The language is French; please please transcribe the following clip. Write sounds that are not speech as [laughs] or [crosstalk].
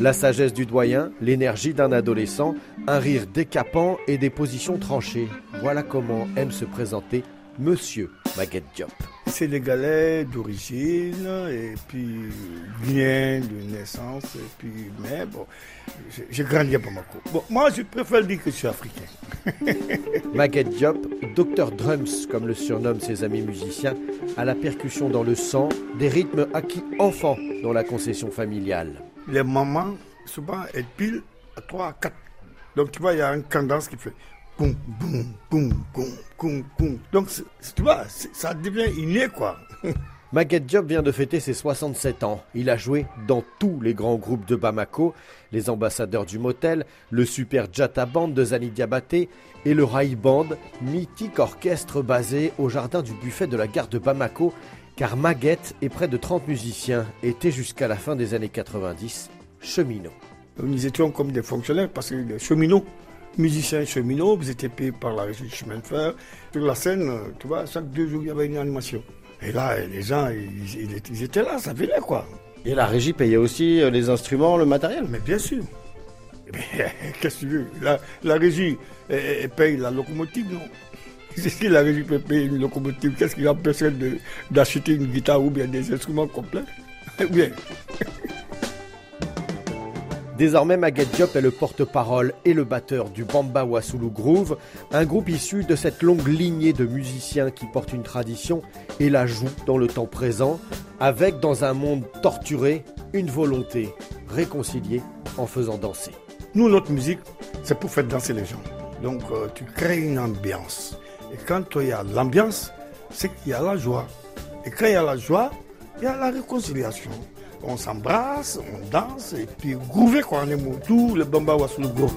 La sagesse du doyen, l'énergie d'un adolescent, un rire décapant et des positions tranchées. Voilà comment aime se présenter Monsieur Maguette Diop. Sénégalais d'origine et puis guinéen de naissance et puis mais bon, j'ai grandi à Bamako. Bon, moi je préfère dire que je suis africain. [laughs] Maguette Diop, docteur drums comme le surnomment ses amis musiciens, a la percussion dans le sang, des rythmes acquis enfant dans la concession familiale. Les mamans souvent elles pilent à 3 à 4. Donc tu vois il y a une cadence qui fait boum, boum, boum, boum, boum, boum. Donc, tu vois, ça devient inné, quoi. [laughs] Maguette Diop vient de fêter ses 67 ans. Il a joué dans tous les grands groupes de Bamako, les ambassadeurs du motel, le Super Jata Band de Zani Diabaté et le Rai Band, mythique orchestre basé au jardin du buffet de la gare de Bamako, car Maguette et près de 30 musiciens étaient jusqu'à la fin des années 90 cheminots. Nous étions comme des fonctionnaires parce que les cheminots, musiciens cheminots, vous étiez payés par la régie de chemin de fer. Sur la scène, tu vois, chaque deux jours, il y avait une animation. Et là, les gens, ils, étaient là, ça venait quoi. Et la régie payait aussi euh, les instruments, le matériel Mais bien sûr. [laughs] Qu'est-ce que tu veux? La, la régie elle, paye la locomotive, non? [laughs] Si la régie peut payer une locomotive, qu'est-ce qui empêcherait d'acheter une guitare ou bien des instruments complets? [laughs] Bien. Désormais, Maguette Diop est le porte-parole et le batteur du Bamba Wassoulou Groove, un groupe issu de cette longue lignée de musiciens qui portent une tradition et la jouent dans le temps présent, avec dans un monde torturé une volonté réconciliée en faisant danser. Nous, notre musique, c'est pour faire danser les gens. Donc, euh, tu crées une ambiance. Et quand il y a l'ambiance, c'est qu'il y a la joie. Et quand il y a la joie, il y a la réconciliation on s'embrasse, on danse, et puis groove quoi, on est moutou, le bamba wa sous le go.